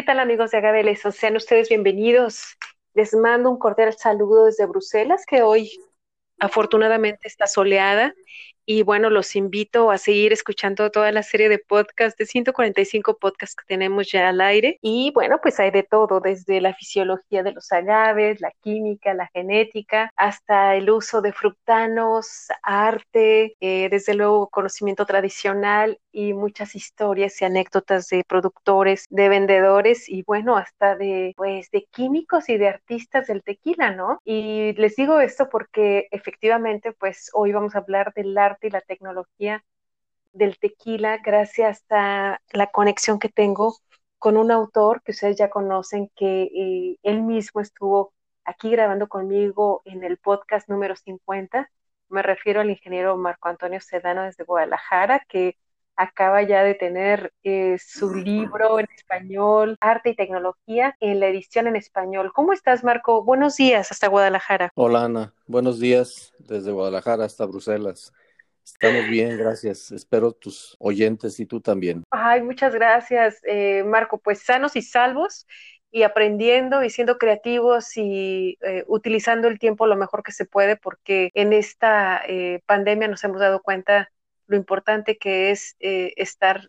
¿Qué tal amigos de Agaveles? Sean ustedes bienvenidos. Les mando un cordial saludo desde Bruselas, que hoy afortunadamente está soleada y bueno, los invito a seguir escuchando toda la serie de podcasts, de 145 podcasts que tenemos ya al aire. Y bueno, pues hay de todo, desde la fisiología de los agaves, la química, la genética, hasta el uso de fructanos, arte, eh, desde luego conocimiento tradicional y muchas historias y anécdotas de productores, de vendedores y bueno, hasta de pues de químicos y de artistas del tequila, ¿no? Y les digo esto porque efectivamente pues hoy vamos a hablar del arte y la tecnología del tequila gracias a la conexión que tengo con un autor que ustedes ya conocen, que eh, él mismo estuvo aquí grabando conmigo en el podcast número 50. Me refiero al ingeniero Marco Antonio Sedano desde Guadalajara, que acaba ya de tener eh, su libro en español, Arte y Tecnología, en la edición en español. ¿Cómo estás, Marco? Buenos días hasta Guadalajara. Hola, Ana. Buenos días desde Guadalajara hasta Bruselas. Estamos bien, gracias. Espero tus oyentes y tú también. Ay, muchas gracias, eh, Marco. Pues sanos y salvos y aprendiendo y siendo creativos y eh, utilizando el tiempo lo mejor que se puede, porque en esta eh, pandemia nos hemos dado cuenta lo importante que es estar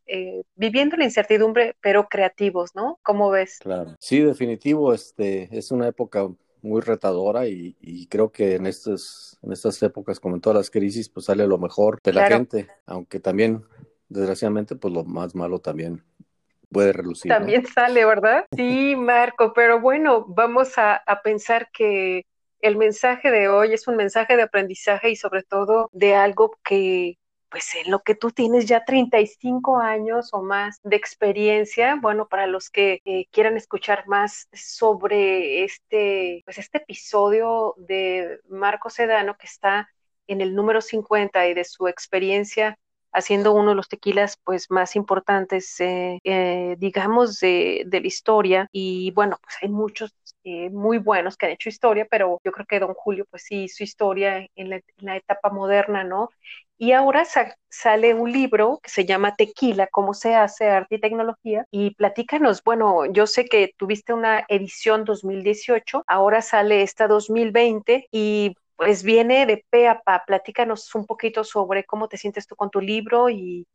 viviendo la incertidumbre, pero creativos, ¿no? ¿Cómo ves? Claro, sí, definitivo, este, es una época muy retadora y, creo que en estas, en estas épocas, como en todas las crisis, pues sale lo mejor de la gente, aunque también, desgraciadamente, pues lo más malo también puede relucir. También sale, ¿verdad? Sí, Marco, pero bueno, vamos a, a pensar que el mensaje de hoy es un mensaje de aprendizaje y sobre todo de algo que, pues en lo que tú tienes ya 35 años o más de experiencia, bueno, para los que eh, quieran escuchar más sobre este, pues este episodio de Marco Sedano que está en el número 50 y de su experiencia haciendo uno de los tequilas pues más importantes, eh, eh, digamos, de, la historia. Y bueno, pues hay muchos muy buenos que han hecho historia, pero yo creo que Don Julio pues sí hizo historia en la, en la etapa moderna, ¿no? Y ahora sale un libro que se llama Tequila, cómo se hace arte y tecnología. Y platícanos, bueno, yo sé que tuviste una edición 2018, ahora sale esta 2020 y pues viene de pe a pa. Platícanos un poquito sobre cómo te sientes tú con tu libro y,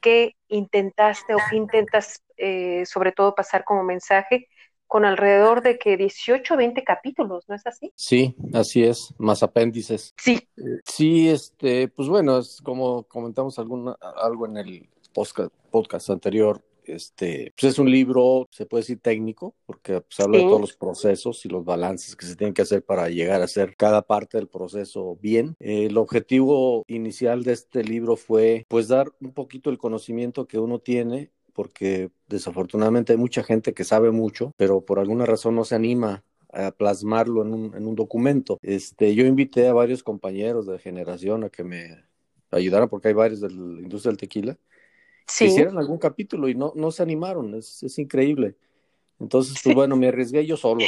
qué intentaste o qué intentas eh, sobre todo pasar como mensaje con alrededor de que 18 o 20 capítulos, ¿no es así? Sí, así es, más apéndices. Sí. Eh, sí, este, pues bueno, es como comentamos alguna, algo en el podcast, podcast anterior, este, pues es un libro, se puede decir técnico, porque pues, habla de todos los procesos y los balances que se tienen que hacer para llegar a hacer cada parte del proceso bien. el objetivo inicial de este libro fue, pues, dar un poquito el conocimiento que uno tiene porque desafortunadamente hay mucha gente que sabe mucho, pero por alguna razón no se anima a plasmarlo en un, en un documento. Este, yo invité a varios compañeros de generación a que me ayudaran, porque hay varios de la industria del tequila, que hicieran algún capítulo y no, no se animaron, es, es increíble. Entonces, pues bueno, me arriesgué yo solo.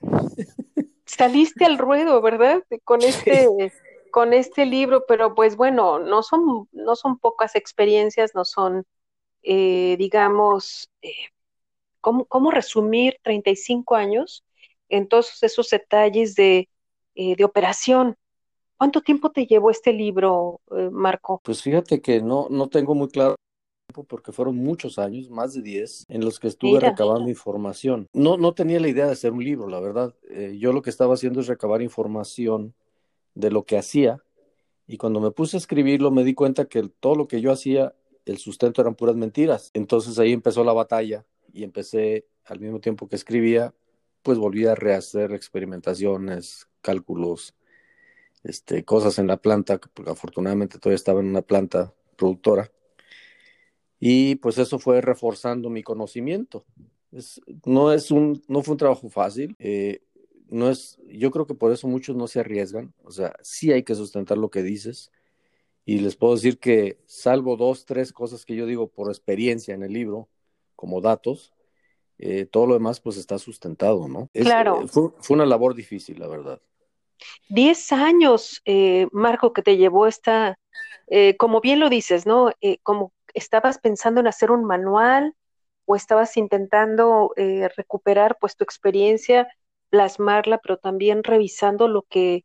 Saliste al ruedo, ¿verdad? Con este, con este libro, pero pues bueno, no son, no son pocas experiencias, no son eh, digamos, eh, ¿cómo, resumir 35 años en todos esos detalles de, eh, de operación? ¿Cuánto tiempo te llevó este libro, Marco? Pues fíjate que no, no tengo muy claro porque fueron muchos años, más de 10, en los que estuve recabando información. No, no tenía la idea de hacer un libro, la verdad. yo lo que estaba haciendo es recabar información de lo que hacía y cuando me puse a escribirlo me di cuenta que todo lo que yo hacía el sustento eran puras mentiras. Entonces ahí empezó la batalla y empecé al mismo tiempo que escribía, pues volví a rehacer experimentaciones, cálculos, este, cosas en la planta, porque afortunadamente todavía estaba en una planta productora. Y pues eso fue reforzando mi conocimiento. no, es un, no fue un trabajo fácil. Eh, no es, yo creo que por eso muchos no se arriesgan. O sea, sí hay que sustentar lo que dices y les puedo decir que salvo dos, tres cosas que yo digo por experiencia en el libro, como datos, eh, todo lo demás pues está sustentado, ¿no? claro. Eh, fue, una labor difícil, la verdad. Diez años, eh, Marco, que te llevó esta, como bien lo dices, ¿no? como estabas pensando en hacer un manual, o estabas intentando eh, recuperar pues tu experiencia, plasmarla, pero también revisando lo que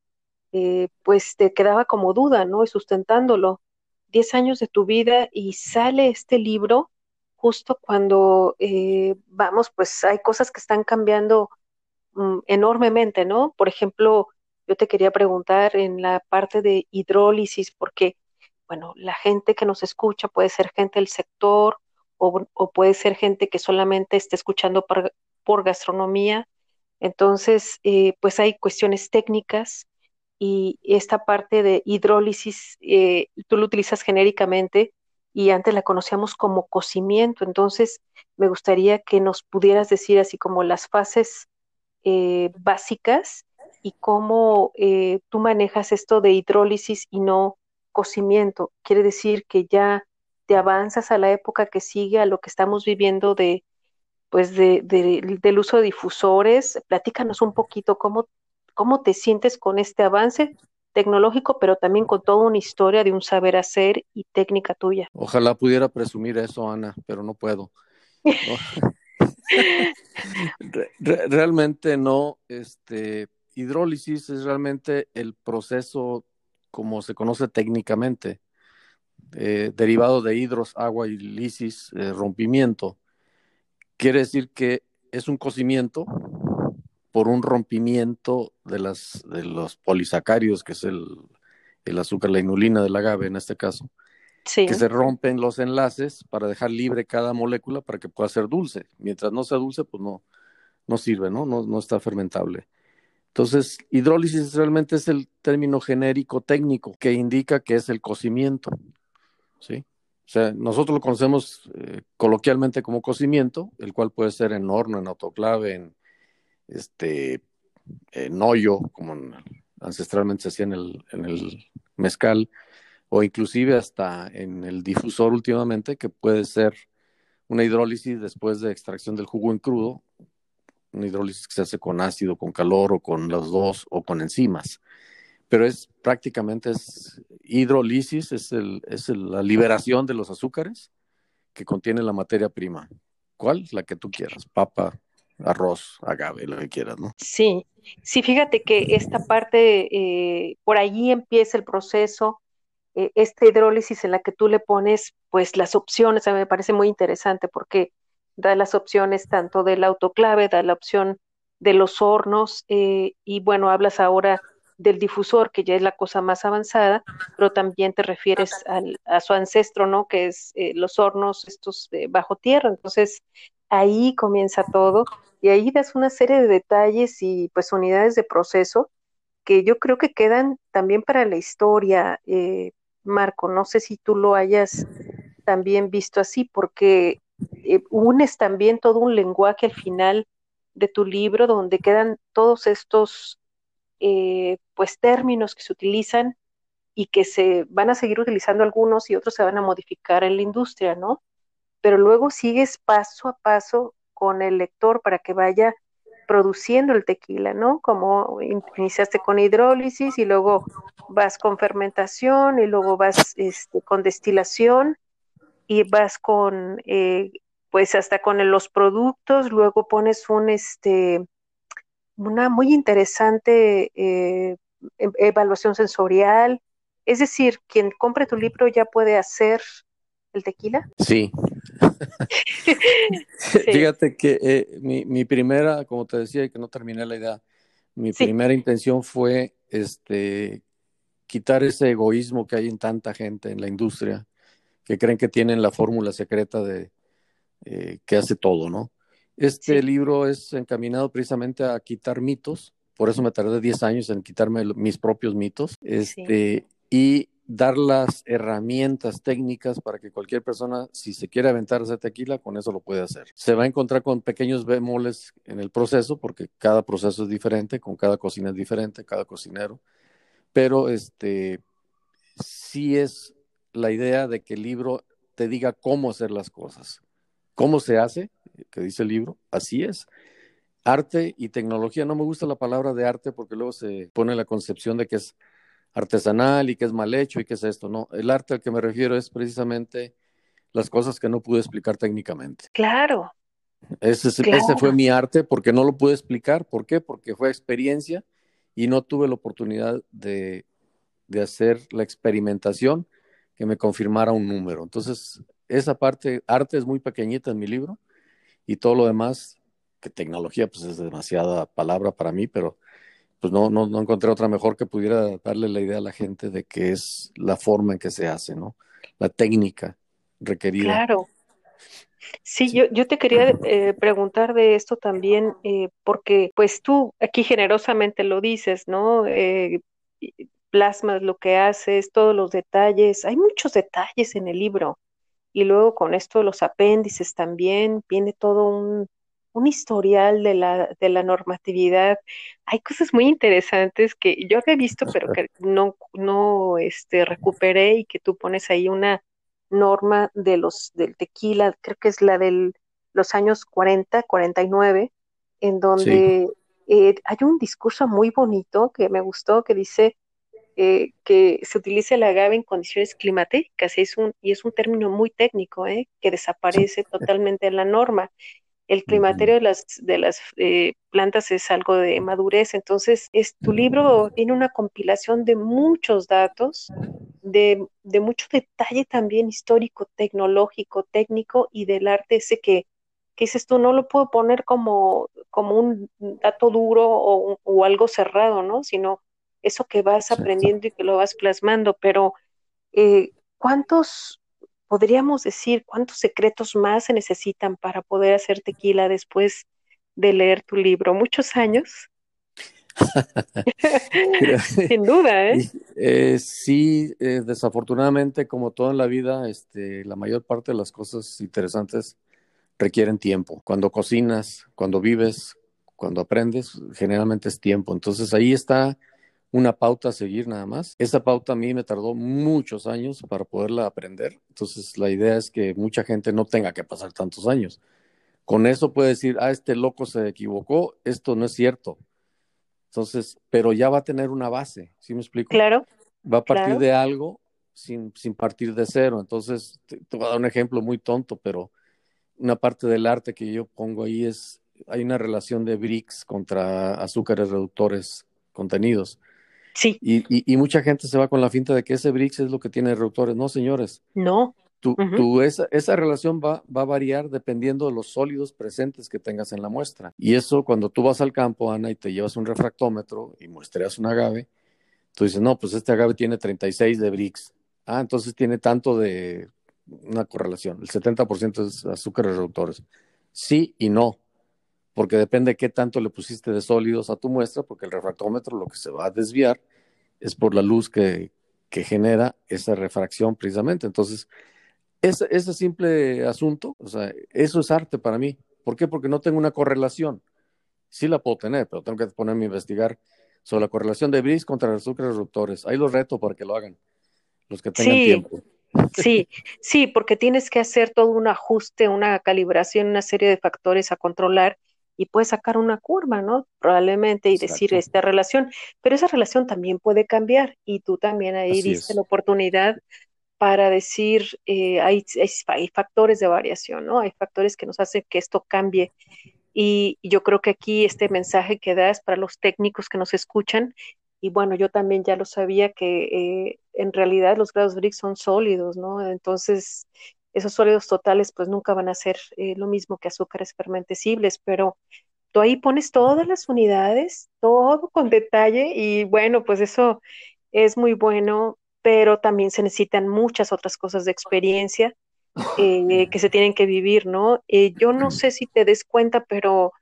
eh, pues te quedaba como duda, ¿no? Y sustentándolo. Diez años de tu vida y sale este libro justo cuando eh, vamos, pues hay cosas que están cambiando mm, enormemente, ¿no? Por ejemplo, yo te quería preguntar en la parte de hidrólisis, porque, bueno, la gente que nos escucha puede ser gente del sector o, puede ser gente que solamente esté escuchando por, gastronomía. Entonces, eh, pues hay cuestiones técnicas y esta parte de hidrólisis, eh, tú lo utilizas genéricamente y antes la conocíamos como cocimiento. Entonces, me gustaría que nos pudieras decir así como las fases eh, básicas y cómo eh, tú manejas esto de hidrólisis y no cocimiento. Quiere decir que ya te avanzas a la época que sigue, a lo que estamos viviendo de, pues de, del uso de difusores. Platícanos un poquito cómo, cómo te sientes con este avance tecnológico, pero también con toda una historia de un saber hacer y técnica tuya. Ojalá pudiera presumir eso, Ana, pero no puedo. realmente no, este, hidrólisis es realmente el proceso como se conoce técnicamente, eh, derivado de hidros, agua y lisis, eh, rompimiento. Quiere decir que es un cocimiento por un rompimiento de, las, de los polisacáridos, que es el, el azúcar, la inulina del agave en este caso, que se rompen los enlaces para dejar libre cada molécula para que pueda ser dulce. Mientras no sea dulce, pues no, no sirve, ¿no? No, no está fermentable. Entonces, hidrólisis realmente es el término genérico técnico que indica que es el cocimiento, ¿sí? O sea, nosotros lo conocemos eh, coloquialmente como cocimiento, el cual puede ser en horno, en autoclave, en, este, en hoyo, como ancestralmente se hacía en el, en el mezcal, o inclusive hasta en el difusor últimamente, que puede ser una hidrólisis después de extracción del jugo en crudo, una hidrólisis que se hace con ácido, con calor o con los dos o con enzimas. Pero es prácticamente es hidrólisis, es, el, es la liberación de los azúcares que contiene la materia prima. ¿Cuál? La que tú quieras, papa, arroz, agave, lo que quieras, ¿no? Sí, sí, fíjate que esta parte, eh, por allí empieza el proceso, eh, esta hidrólisis en la que tú le pones, pues las opciones, a mí me parece muy interesante porque da las opciones tanto del autoclave, da la opción de los hornos, eh, y bueno, hablas ahora del difusor, que ya es la cosa más avanzada, pero también te refieres al, a su ancestro, ¿no? Que es los hornos estos bajo tierra. Entonces, ahí comienza todo y ahí das una serie de detalles y pues unidades de proceso que yo creo que quedan también para la historia, eh, Marco. No sé si tú lo hayas también visto así, porque eh, unes también todo un lenguaje al final de tu libro donde quedan todos estos eh, pues términos que se utilizan y que se van a seguir utilizando algunos y otros se van a modificar en la industria, ¿no? Pero luego sigues paso a paso con el lector para que vaya produciendo el tequila, ¿no? Como iniciaste con hidrólisis y luego vas con fermentación y luego vas este, con destilación y vas con, eh, pues hasta con los productos, luego pones un, este, una muy interesante eh, e-, evaluación sensorial. Es decir, quien compre tu libro ya puede hacer el tequila? Sí. Fíjate que eh, mi, mi, primera, como te decía, y que no terminé la idea, mi primera intención fue este quitar ese egoísmo que hay en tanta gente en la industria que creen que tienen la fórmula secreta de eh, que hace todo, ¿no? Este libro es encaminado precisamente a quitar mitos, por eso me tardé 10 años en quitarme mis propios mitos, este, y dar las herramientas técnicas para que cualquier persona, si se quiere aventar ese tequila, con eso lo puede hacer. Se va a encontrar con pequeños bemoles en el proceso, porque cada proceso es diferente, con cada cocina es diferente, cada cocinero, pero este sí es la idea de que el libro te diga cómo hacer las cosas. ¿Cómo se hace? Que dice el libro, así es. Arte y tecnología, no me gusta la palabra de arte porque luego se pone la concepción de que es artesanal y que es mal hecho y que es esto. No, el arte al que me refiero es precisamente las cosas que no pude explicar técnicamente. Claro. Ese, ese fue mi arte porque no lo pude explicar. ¿Por qué? Porque fue experiencia y no tuve la oportunidad de, de hacer la experimentación que me confirmara un número. Entonces, esa parte, arte es muy pequeñita en mi libro y todo lo demás, que tecnología, pues es demasiada palabra para mí, pero pues no, no, no encontré otra mejor que pudiera darle la idea a la gente de que es la forma en que se hace, ¿no? La técnica requerida. Claro. Sí, Yo, yo te quería eh, preguntar de esto también, eh, porque pues tú aquí generosamente lo dices, ¿no? Eh, plasmas lo que haces, todos los detalles, hay muchos detalles en el libro. Y luego con esto los apéndices también, viene todo un, un historial de la, de la normatividad. Hay cosas muy interesantes que yo había visto, pero que no, no este, recuperé y que tú pones ahí una norma de los del tequila, creo que es la de los años 40, 49, en donde eh, hay un discurso muy bonito que me gustó que dice eh, que se utilice el agave en condiciones climatéricas es un, y es un término muy técnico eh, que desaparece totalmente en la norma. El climaterio de las, de las eh, plantas es algo de madurez, entonces es, tu libro tiene una compilación de muchos datos, de, de mucho detalle también histórico, tecnológico, técnico y del arte ese que, que dices tú, no lo puedo poner como, como un dato duro o, o algo cerrado, ¿no? Sino eso que vas aprendiendo y que lo vas plasmando, pero eh, ¿cuántos, podríamos decir, cuántos secretos más se necesitan para poder hacer tequila después de leer tu libro? ¿Muchos años? Sin duda, ¿eh? eh sí, eh, desafortunadamente, como todo en la vida, este, la mayor parte de las cosas interesantes requieren tiempo. Cuando cocinas, cuando vives, cuando aprendes, generalmente es tiempo. Entonces ahí está una pauta a seguir nada más. Esa pauta a mí me tardó muchos años para poderla aprender. Entonces la idea es que mucha gente no tenga que pasar tantos años. Con eso puede decir, ah, este loco se equivocó, esto no es cierto. Entonces, pero ya va a tener una base, ¿sí me explico? Claro. Va a partir de algo sin, sin partir de cero. Entonces, te, te voy a dar un ejemplo muy tonto, pero una parte del arte que yo pongo ahí es, hay una relación de BRICS contra azúcares reductores contenidos. Sí. Y, y, mucha gente se va con la finta de que ese BRICS es lo que tiene reductores. No, señores. No. Tú, tú esa, esa, relación va, va, a variar dependiendo de los sólidos presentes que tengas en la muestra. Y eso cuando tú vas al campo, Ana, y te llevas un refractómetro y muestreas un agave, tú dices, no, pues este agave tiene 36 de BRICS. Ah, entonces tiene tanto de una correlación. El 70% es azúcares reductores. Sí y no porque depende de qué tanto le pusiste de sólidos a tu muestra, porque el refractómetro lo que se va a desviar es por la luz que, que genera esa refracción precisamente. Entonces, ese, ese simple asunto, o sea, eso es arte para mí. ¿Por qué? Porque no tengo una correlación. Sí la puedo tener, pero tengo que ponerme a investigar sobre la correlación de BRIS contra los azúcares reductores. Ahí los reto para que lo hagan, los que tengan tiempo. Sí, sí, porque tienes que hacer todo un ajuste, una calibración, una serie de factores a controlar y puedes sacar una curva, ¿no? Probablemente y decir esta relación, pero esa relación también puede cambiar y tú también ahí diste la oportunidad para decir, eh, hay, hay, factores de variación, ¿no? Hay factores que nos hacen que esto cambie. Y, yo creo que aquí este mensaje que das para los técnicos que nos escuchan, y bueno, yo también ya lo sabía que eh, en realidad los grados BRICS son sólidos, ¿no? Entonces, esos sólidos totales pues nunca van a ser eh, lo mismo que azúcares fermentecibles, pero tú ahí pones todas las unidades, todo con detalle y bueno, pues eso es muy bueno, pero también se necesitan muchas otras cosas de experiencia eh, que se tienen que vivir, ¿no? Eh, yo no sé si te des cuenta, pero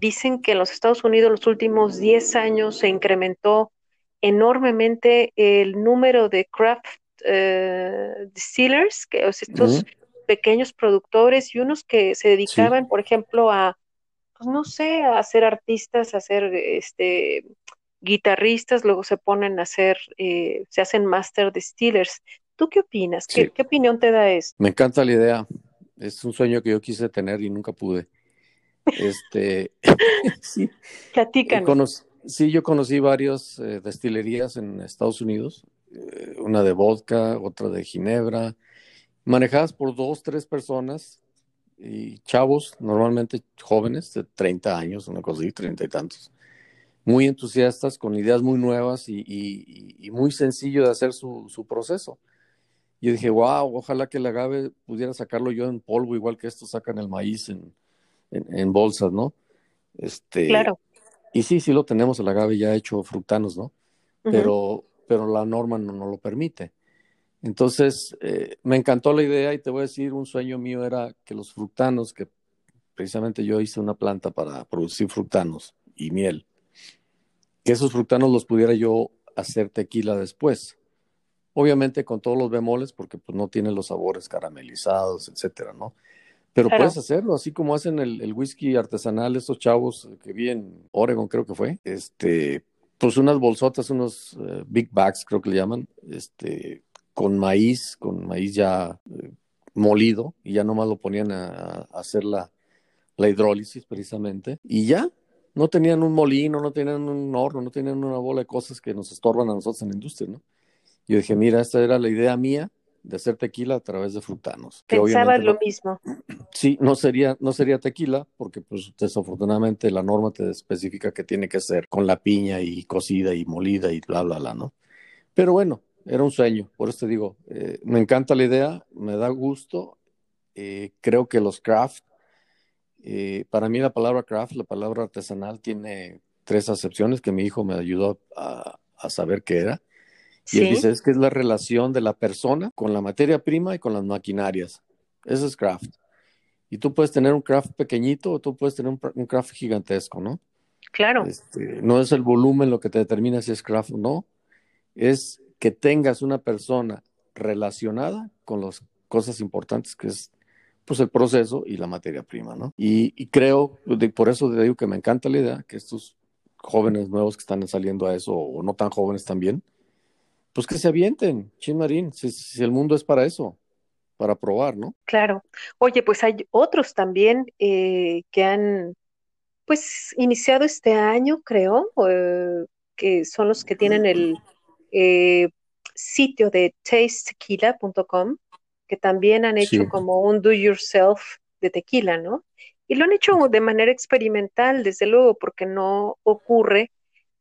dicen que en los Estados Unidos los últimos 10 años se incrementó enormemente el número de craft eh, distillers, que estos pequeños productores y unos que se dedicaban, por ejemplo, a, pues no sé, a ser artistas, a ser este guitarristas, luego se ponen a hacer, eh, se hacen master distillers. ¿Tú qué opinas? ¿Qué, ¿Qué, opinión te da eso? Me encanta la idea. Es un sueño que yo quise tener y nunca pude. Este, sí. Platícanos. Sí, yo conocí varias eh, destilerías en Estados Unidos, una de vodka, otra de ginebra, manejadas por dos, tres personas y chavos, normalmente jóvenes de 30 años, una cosa así, 30 y tantos, muy entusiastas, con ideas muy nuevas y, muy sencillo de hacer su, proceso. Y dije, wow, ojalá que el agave pudiera sacarlo yo en polvo, igual que estos sacan el maíz en, en, bolsas, ¿no? Este, claro. Y sí, sí lo tenemos, el agave ya hecho frutanos, ¿no? pero, pero la norma no, no lo permite. Entonces, eh, me encantó la idea y te voy a decir, un sueño mío era que los fructanos, que precisamente yo hice una planta para producir fructanos y miel, que esos fructanos los pudiera yo hacer tequila después. Obviamente con todos los bemoles, porque pues no tiene los sabores caramelizados, etcétera, ¿no? Pero puedes hacerlo, así como hacen el, whisky artesanal estos chavos que vi en Oregon, creo que fue. Este, pues unas bolsotas, unos eh, big bags, creo que le llaman, este, con maíz, con maíz ya eh, molido, y ya nomás lo ponían a, hacer la, hidrólisis precisamente, y ya, no tenían un molino, no tenían un horno, no tenían una bola de cosas que nos estorban a nosotros en la industria, ¿no? Yo dije, mira, esta era la idea mía de hacer tequila a través de frutanos. Pensaba lo mismo. Sí, no sería, no sería tequila, porque pues desafortunadamente la norma te especifica que tiene que ser con la piña y cocida y molida y bla, bla, bla, ¿no? Pero bueno, era un sueño, por eso te digo, eh, me encanta la idea, me da gusto, eh, creo que los craft, eh, para mí la palabra craft, la palabra artesanal, tiene tres acepciones que mi hijo me ayudó a, saber qué era. Y él dice, es que es la relación de la persona con la materia prima y con las maquinarias. Eso es craft. Y tú puedes tener un craft pequeñito o tú puedes tener un, craft gigantesco, ¿no? Claro. Este, no es el volumen lo que te determina si es craft o no, es que tengas una persona relacionada con las cosas importantes que es pues el proceso y la materia prima, ¿no? Y, creo, por eso te digo que me encanta la idea que estos jóvenes nuevos que están saliendo a eso, o no tan jóvenes también, pues que se avienten, Chin Marín, si, el mundo es para eso, para probar, ¿no? Claro. Oye, pues hay otros también eh, que han, pues, iniciado este año, creo, eh, que son los que tienen el eh, sitio de tastetequila.com, que también han hecho como un do yourself de tequila, ¿no? Y lo han hecho de manera experimental, desde luego, porque no ocurre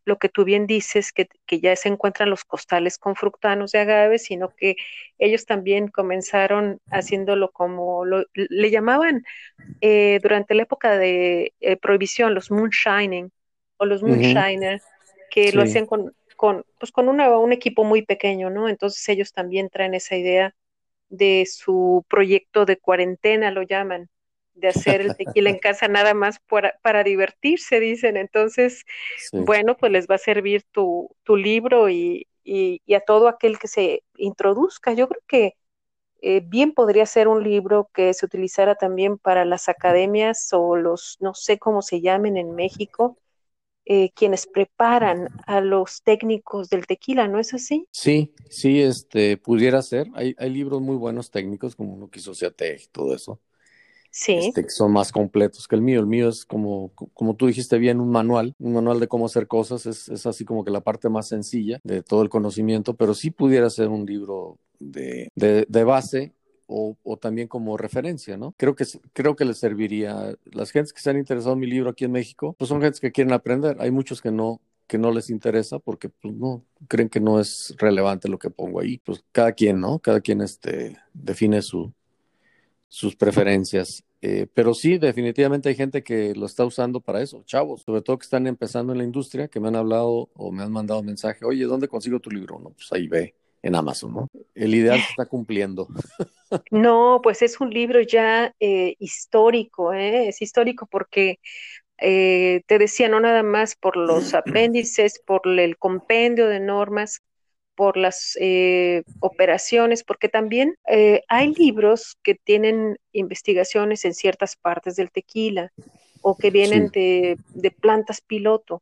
lo que tú bien dices, que, ya se encuentran los costales con fructanos de agave, sino que ellos también comenzaron haciéndolo como le llamaban eh, durante la época de eh, prohibición, los moonshining o los moonshiners, que lo hacían con con, pues con un equipo muy pequeño, ¿no? Entonces ellos también traen esa idea de su proyecto de cuarentena, lo llaman, de hacer el tequila en casa nada más para, para divertirse, dicen. Entonces, bueno, pues les va a servir tu, tu libro y, y, a todo aquel que se introduzca. Yo creo que eh, bien podría ser un libro que se utilizara también para las academias o los, no sé cómo se llamen en México, eh, quienes preparan a los técnicos del tequila, ¿no es así? Sí, sí, este, pudiera ser. Hay, hay libros muy buenos técnicos, como uno que hizo y todo eso. Este, que son más completos que el mío. El mío es como, como tú dijiste bien, un manual, un manual de cómo hacer cosas. Es, es así como que la parte más sencilla de todo el conocimiento, pero sí pudiera ser un libro de, de, base o, también como referencia, ¿no? Creo que, creo que les serviría. Las gentes que se han interesado en mi libro aquí en México, pues son gentes que quieren aprender. Hay muchos que no, que no les interesa porque pues no creen que no es relevante lo que pongo ahí. Pues cada quien, ¿no? Cada quien este, define su, sus preferencias. Eh, pero sí, definitivamente hay gente que lo está usando para eso, chavos, sobre todo que están empezando en la industria, que me han hablado o me han mandado mensaje, oye, ¿dónde consigo tu libro? No, pues ahí ve en Amazon, ¿no? El ideal se está cumpliendo. No, pues es un libro ya eh, histórico, ¿eh? es histórico porque eh, te decía, no nada más por los apéndices, por el compendio de normas, por las eh, operaciones, porque también hay libros que tienen investigaciones en ciertas partes del tequila o que vienen de, de plantas piloto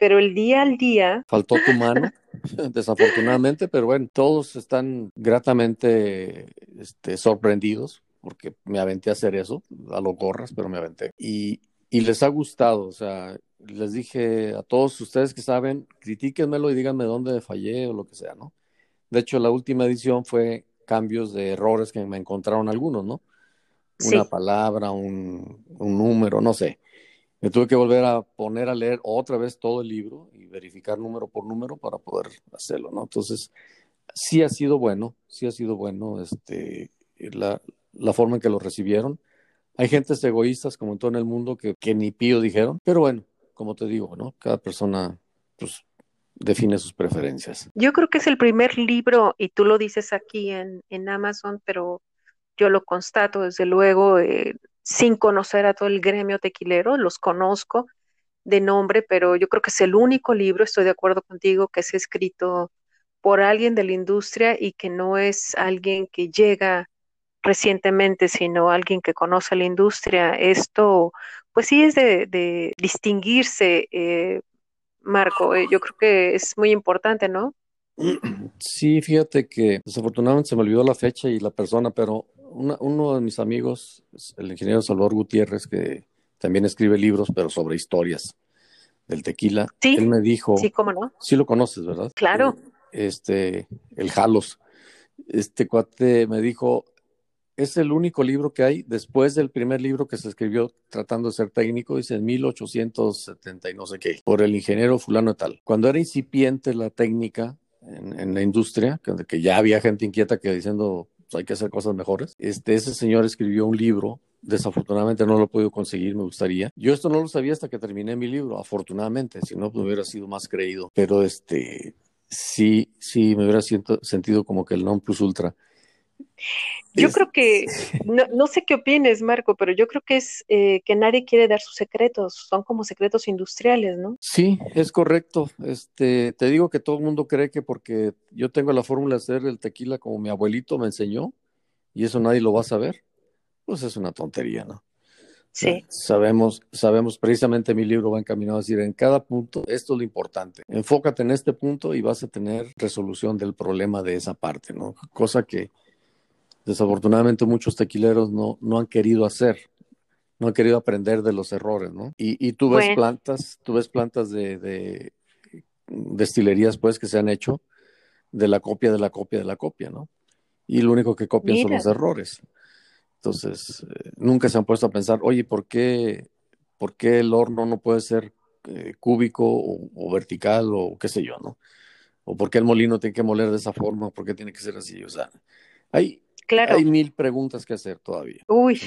pero el día al día... Faltó tu mano, desafortunadamente, pero bueno, todos están gratamente este, sorprendidos porque me aventé a hacer eso, a los gorras, pero me aventé. Y, y les ha gustado, o sea, les dije a todos ustedes que saben, critíquenmelo y díganme dónde fallé o lo que sea, ¿no? De hecho, la última edición fue cambios de errores que me encontraron algunos, ¿no? Una palabra, un, un número, no sé. Me tuve que volver a poner a leer otra vez todo el libro y verificar número por número para poder hacerlo, ¿no? Entonces, sí ha sido bueno, sí ha sido bueno este, la, la forma en que lo recibieron. Hay gentes egoístas como en todo el mundo que, que ni pío dijeron, pero bueno, como te digo, ¿no? Cada persona pues define sus preferencias. Yo creo que es el primer libro, y tú lo dices aquí en, en Amazon, pero yo lo constato desde luego, eh, sin conocer a todo el gremio tequilero, los conozco de nombre, pero yo creo que es el único libro, estoy de acuerdo contigo, que es escrito por alguien de la industria y que no es alguien que llega recientemente, sino alguien que conoce la industria. Esto, pues sí es de, distinguirse, eh, Marco. Eh, yo creo que es muy importante, ¿no? Sí, fíjate que desafortunadamente se me olvidó la fecha y la persona, pero uno de mis amigos, el ingeniero Salvador Gutiérrez, que también escribe libros, pero sobre historias del tequila, él me dijo, sí, cómo no, sí lo conoces, ¿verdad? Claro. Este, el Jalos, este cuate me dijo, es el único libro que hay después del primer libro que se escribió tratando de ser técnico, dice en 1870 y no sé qué, por el ingeniero fulano tal. Cuando era incipiente la técnica en, la industria, que, ya había gente inquieta que diciendo pues, hay que hacer cosas mejores, este, ese señor escribió un libro Desafortunadamente no lo he podido conseguir, me gustaría. Yo esto no lo sabía hasta que terminé mi libro, afortunadamente, si no, pues, hubiera sido más creído. Pero este, sí, sí, me hubiera sentido como que el non plus ultra. Yo creo que, no, sé qué opines, Marco, pero yo creo que es eh, que nadie quiere dar sus secretos, son como secretos industriales, ¿no? Sí, es correcto. Este, te digo que todo el mundo cree que porque yo tengo la fórmula de hacer el tequila como mi abuelito me enseñó, y eso nadie lo va a saber, pues es una tontería, ¿no? Sí. sabemos, sabemos, precisamente mi libro va encaminado a decir, en cada punto, esto es lo importante. Enfócate en este punto y vas a tener resolución del problema de esa parte, ¿no? Cosa que desafortunadamente muchos tequileros no, no han querido hacer, no han querido aprender de los errores, ¿no? Y, y tú ves plantas, tú ves plantas de, de, destilerías, pues, que se han hecho de la copia, de la copia, de la copia, ¿no? Y lo único que copian son los errores. Entonces, eh, nunca se han puesto a pensar, oye, ¿por qué, por qué el horno no puede ser eh, cúbico o, vertical o qué sé yo, ¿no? O por qué el molino tiene que moler de esa forma, por qué tiene que ser así, o sea, hay, hay mil preguntas que hacer todavía. Uy,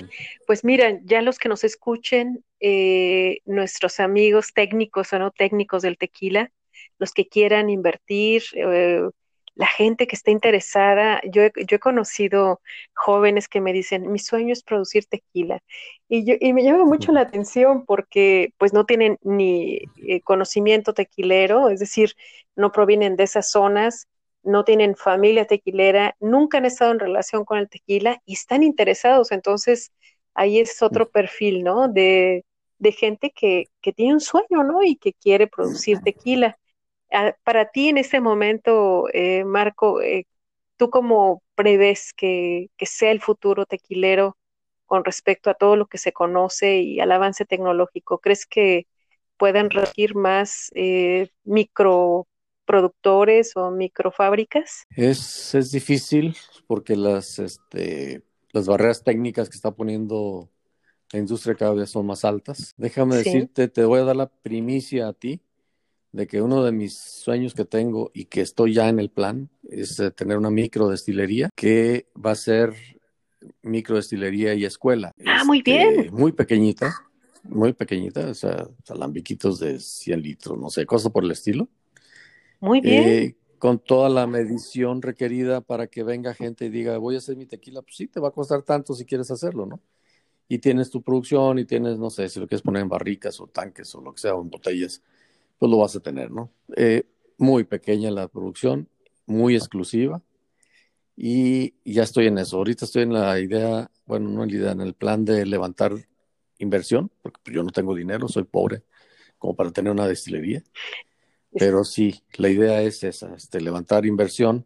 pues miren, ya los que nos escuchen, eh, nuestros amigos técnicos o no técnicos del tequila, los que quieran invertir, eh, la gente que está interesada, yo he, yo he conocido jóvenes que me dicen, mi sueño es producir tequila. Y, yo, y me llama mucho la atención porque pues no tienen ni eh, conocimiento tequilero, es decir, no provienen de esas zonas no tienen familia tequilera, nunca han estado en relación con el tequila y están interesados. Entonces, ahí es otro perfil, ¿no? De, de gente que, que, tiene un sueño, ¿no? Y que quiere producir tequila. Ah, para ti en este momento, eh, Marco, eh, ¿tú cómo prevés que, que sea el futuro tequilero con respecto a todo lo que se conoce y al avance tecnológico? ¿Crees que puedan regir más eh, micro productores o microfábricas? Es, es difícil porque las, este, las barreras técnicas que está poniendo la industria cada vez son más altas. Déjame decirte, te voy a dar la primicia a ti de que uno de mis sueños que tengo y que estoy ya en el plan es eh, tener una microdestilería que va a ser microdestilería y escuela. Ah, muy bien. Este, muy pequeñita, muy pequeñita, o sea, alambiquitos de 100 litros, no sé, cosas por el estilo. Muy bien. Eh, con toda la medición requerida para que venga gente y diga, voy a hacer mi tequila, pues sí, te va a costar tanto si quieres hacerlo, ¿no? Y tienes tu producción y tienes, no sé, si lo quieres poner en barricas o tanques o lo que sea, o en botellas, pues lo vas a tener, ¿no? Eh, muy pequeña la producción, muy exclusiva y ya estoy en eso. Ahorita estoy en la idea, bueno, no en la idea, en el plan de levantar inversión, porque yo no tengo dinero, soy pobre como para tener una destilería. Pero sí, la idea es esa, este, levantar inversión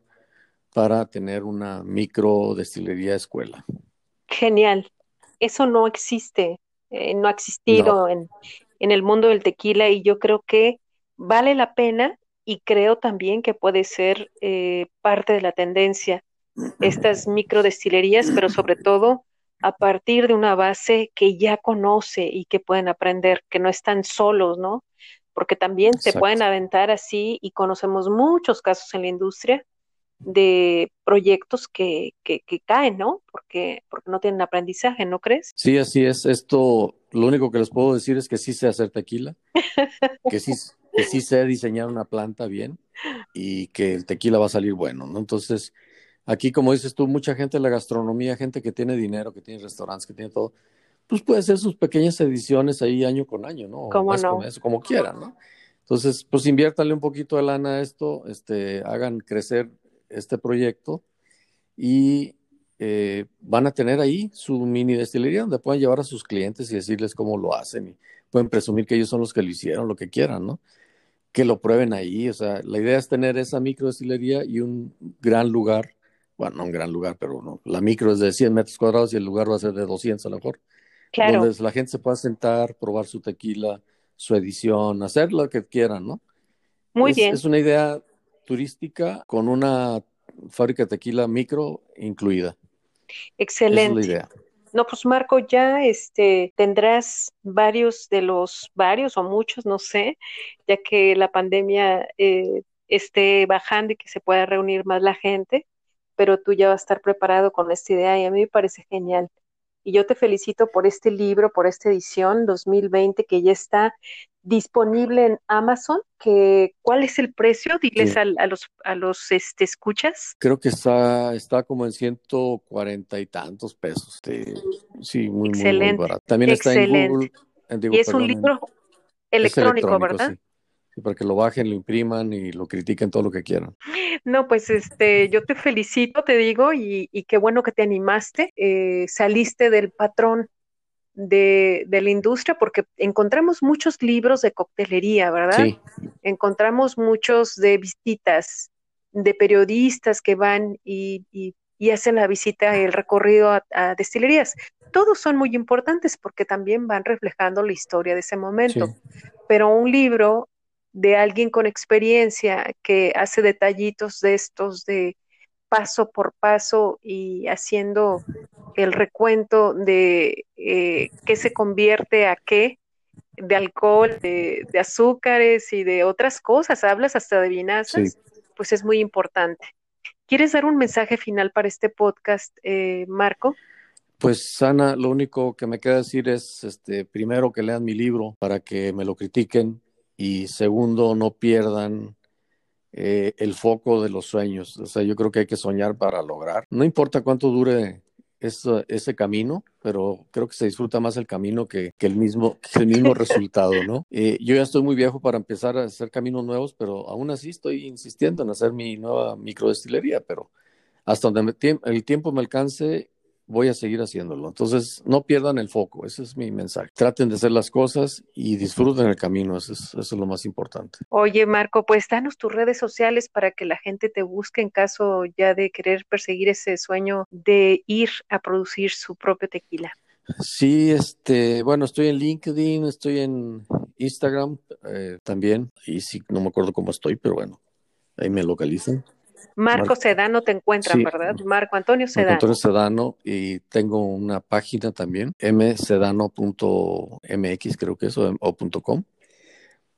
para tener una micro destilería escuela. Genial. Eso no existe, eh, no ha existido En, en el mundo del tequila y yo creo que vale la pena y creo también que puede ser eh, parte de la tendencia estas microdestilerías, pero sobre todo a partir de una base que ya conoce y que pueden aprender, que no están solos, ¿no? Porque también se pueden aventar así y conocemos muchos casos en la industria de proyectos que, que, caen, ¿no? Porque, porque no tienen aprendizaje, ¿no crees? Sí, así es. Esto, lo único que les puedo decir es que sí sé hacer tequila, que sí, que sí sé diseñar una planta bien y que el tequila va a salir bueno, ¿no? Entonces, aquí, como dices tú, mucha gente en la gastronomía, gente que tiene dinero, que tiene restaurantes, que tiene todo, pues puede hacer sus pequeñas ediciones ahí año con año, ¿no? ¿Cómo no? como quieran, ¿no? Entonces, pues inviértanle un poquito de lana a esto, este, hagan crecer este proyecto y eh, van a tener ahí su mini destilería donde pueden llevar a sus clientes y decirles cómo lo hacen y pueden presumir que ellos son los que lo hicieron, lo que quieran, ¿no? Que lo prueben ahí, o sea, la idea es tener esa micro destilería y un gran lugar, bueno, no un gran lugar, pero no, la micro es de 100 metros cuadrados y el lugar va a ser de 200 a lo mejor, claro. donde la gente se pueda sentar, probar su tequila, su edición, hacer lo que quieran, ¿no? Muy bien. Es una idea turística con una fábrica de tequila micro incluida. Excelente. es la idea. No, pues Marco, ya este tendrás varios de los varios o muchos, no sé, ya que la pandemia eh, esté bajando y que se pueda reunir más la gente, pero tú ya vas a estar preparado con esta idea y a mí me parece genial. Y yo te felicito por este libro, por esta edición 2020 que ya está disponible en Amazon. Que, ¿Cuál es el precio? Diles a, los, a los este, escuchas. Creo que está, está como en 140 y tantos pesos. Este, sí, muy, muy, barato. También está en Google. y es un libro electrónico, ¿verdad? Para que lo bajen, lo impriman y lo critiquen todo lo que quieran. No, pues este, yo te felicito, te digo, y, qué bueno que te animaste, eh, saliste del patrón de, de, la industria, porque encontramos muchos libros de coctelería, ¿verdad? Sí. Encontramos muchos de visitas, de periodistas que van y, y, hacen la visita, el recorrido a, a, destilerías. Todos son muy importantes porque también van reflejando la historia de ese momento. Pero un libro de alguien con experiencia que hace detallitos de estos de paso por paso y haciendo el recuento de eh, qué se convierte a qué, de alcohol, de, azúcares y de otras cosas, hablas hasta de vinazas, pues es muy importante. ¿Quieres dar un mensaje final para este podcast, eh, Marco? Pues Ana, lo único que me queda decir es, este, primero que lean mi libro para que me lo critiquen, y segundo, no pierdan eh, el foco de los sueños. O sea, yo creo que hay que soñar para lograr. No importa cuánto dure ese, ese camino, pero creo que se disfruta más el camino que, que el, mismo, que el mismo resultado, ¿no? Eh, yo ya estoy muy viejo para empezar a hacer caminos nuevos, pero aún así estoy insistiendo en hacer mi nueva microdestilería, pero hasta donde el tiempo me alcance, voy a seguir haciéndolo. Entonces, no pierdan el foco, ese es mi mensaje. Traten de hacer las cosas y disfruten el camino, eso es, lo más importante. Oye, Marco, pues danos tus redes sociales para que la gente te busque en caso ya de querer perseguir ese sueño de ir a producir su propio tequila. Sí, este, bueno, estoy en LinkedIn, estoy en Instagram eh, también, y sí, no me acuerdo cómo estoy, pero bueno, ahí me localizan. Marco Sedano te encuentran, ¿verdad? Marco Antonio Sedano. Marco Antonio Sedano y tengo una página también, msedano.mx creo que es, o, .com.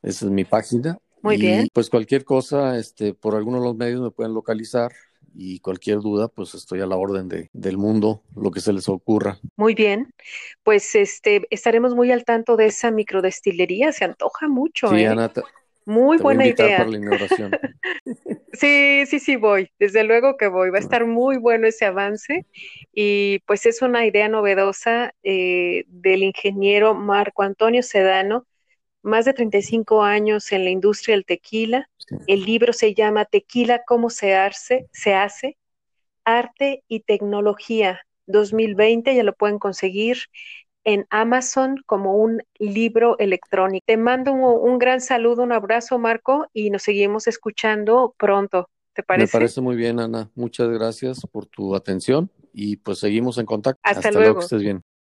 Esa es mi página. Muy bien. Pues cualquier cosa, este, por alguno de los medios me pueden localizar y cualquier duda, pues estoy a la orden de, del mundo, lo que se les ocurra. Muy bien, pues este, estaremos muy al tanto de esa microdestilería, se antoja mucho. Sí, ¿eh? Muy buena idea. Para la inauguración. Sí, sí, sí voy, desde luego que voy, va a estar muy bueno ese avance. Y pues es una idea novedosa eh, del ingeniero Marco Antonio Sedano, más de 35 años en la industria del tequila. El libro se llama Tequila, cómo se hace, se hace, arte y tecnología 2020, ya lo pueden conseguir en Amazon como un libro electrónico. Te mando un, gran saludo, un abrazo, Marco, y nos seguimos escuchando pronto. ¿Te parece? Me parece muy bien, Ana. Muchas gracias por tu atención y pues seguimos en contacto. Hasta, luego. que estés bien.